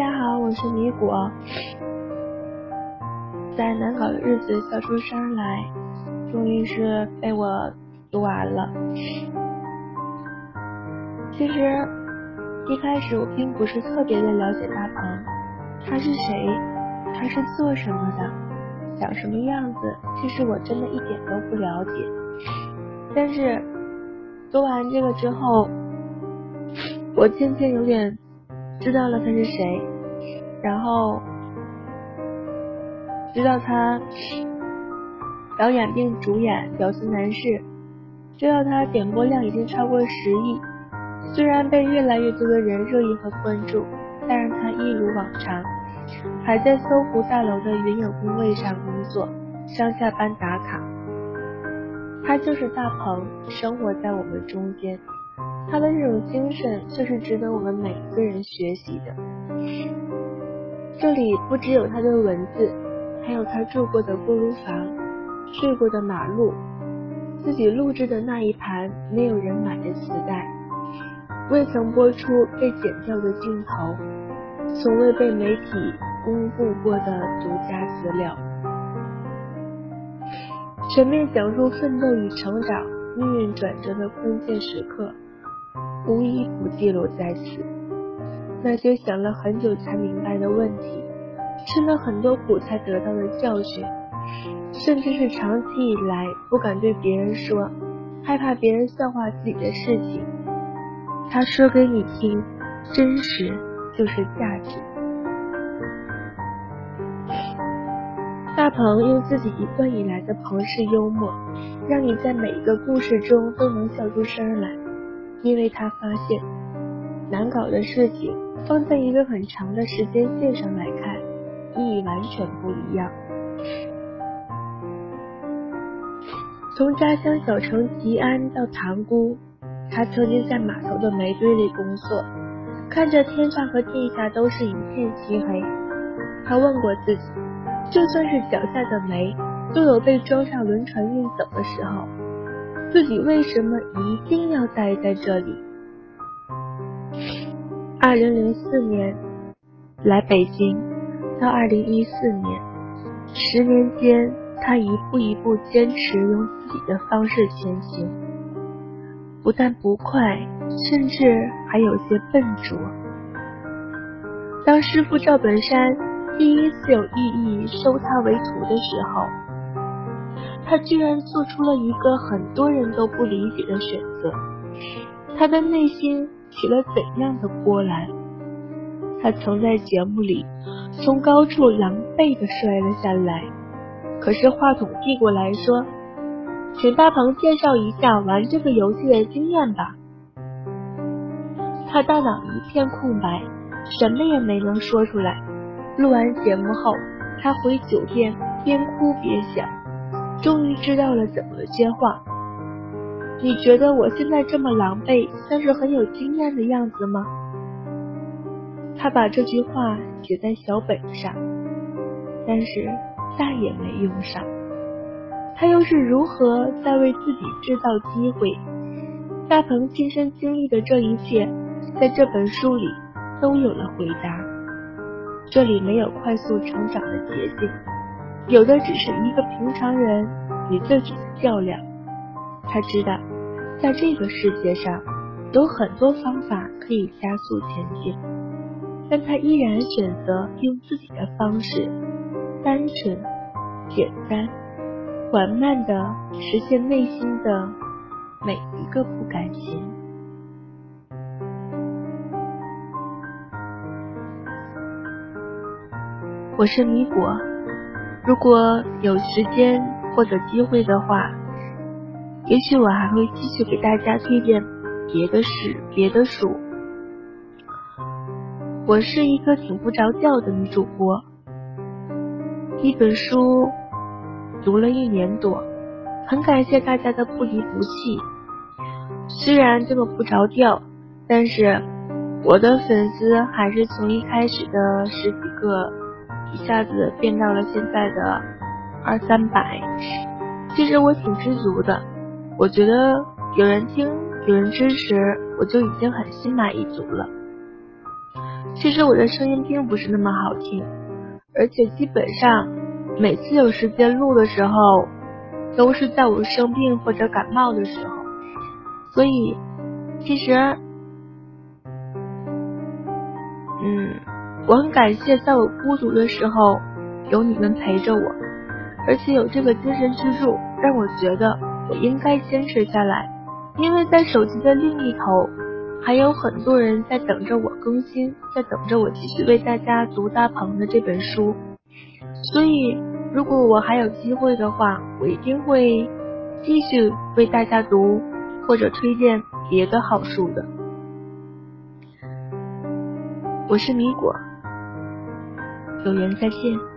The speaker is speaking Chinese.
大家好，我是米果。在难搞的日子笑出声来，终于是被我读完了。其实一开始我并不是特别的了解大鹏，他是谁，他是做什么的，长什么样子，其实我真的一点都不了解。但是读完这个之后，我渐渐有点知道了他是谁，然后。知道他导演并主演《屌丝男士》，知道他点播量已经超过十亿，虽然被越来越多的人热议和关注，但是他一如往常，还在搜狐大楼的云影工位上工作，上下班打卡。他就是大鹏，生活在我们中间，他的这种精神就是值得我们每一个人学习的。这里不只有他的文字。还有他住过的锅炉房，睡过的马路，自己录制的那一盘没有人买的磁带，未曾播出被剪掉的镜头，从未被媒体公布过的独家资料，全面讲述奋斗与成长、命运转折的关键时刻，无一不记录在此。那些想了很久才明白的问题。吃了很多苦才得到的教训，甚至是长期以来不敢对别人说，害怕别人笑话自己的事情，他说给你听，真实就是价值。大鹏用自己一贯以来的彭氏幽默，让你在每一个故事中都能笑出声来，因为他发现难搞的事情放在一个很长的时间线上来看。意义完全不一样。从家乡小城吉安到塘沽，他曾经在码头的煤堆里工作，看着天上和地下都是一片漆黑。他问过自己，就算是脚下的煤都有被装上轮船运走的时候，自己为什么一定要待在这里？二零零四年来北京。到二零一四年，十年间，他一步一步坚持用自己的方式前行，不但不快，甚至还有些笨拙。当师傅赵本山第一次有异议收他为徒的时候，他居然做出了一个很多人都不理解的选择。他的内心起了怎样的波澜？他曾在节目里。从高处狼狈的摔了下来，可是话筒递过来说：“请大鹏介绍一下玩这个游戏的经验吧。”他大脑一片空白，什么也没能说出来。录完节目后，他回酒店边哭边想，终于知道了怎么接话。你觉得我现在这么狼狈，算是很有经验的样子吗？他把这句话写在小本上，但是再也没用上。他又是如何在为自己制造机会？大鹏亲身经历的这一切，在这本书里都有了回答。这里没有快速成长的捷径，有的只是一个平常人与自己的较量。他知道，在这个世界上，有很多方法可以加速前进。但他依然选择用自己的方式，单纯、简单、缓慢的实现内心的每一个不甘心。我是米果，如果有时间或者机会的话，也许我还会继续给大家推荐别的事、别的书。我是一个挺不着调的女主播，一本书读了一年多，很感谢大家的不离不弃。虽然这么不着调，但是我的粉丝还是从一开始的十几个，一下子变到了现在的二三百。其实我挺知足的，我觉得有人听，有人支持，我就已经很心满意足了。其实我的声音并不是那么好听，而且基本上每次有时间录的时候，都是在我生病或者感冒的时候。所以，其实，我很感谢在我孤独的时候有你们陪着我，而且有这个精神支柱，让我觉得我应该坚持下来。因为在手机的另一头，还有很多人在等着我更新，在等着我继续为大家读大鹏的这本书。所以，如果我还有机会的话，我一定会继续为大家读。或者推荐别的好书的。我是米果，有缘再见。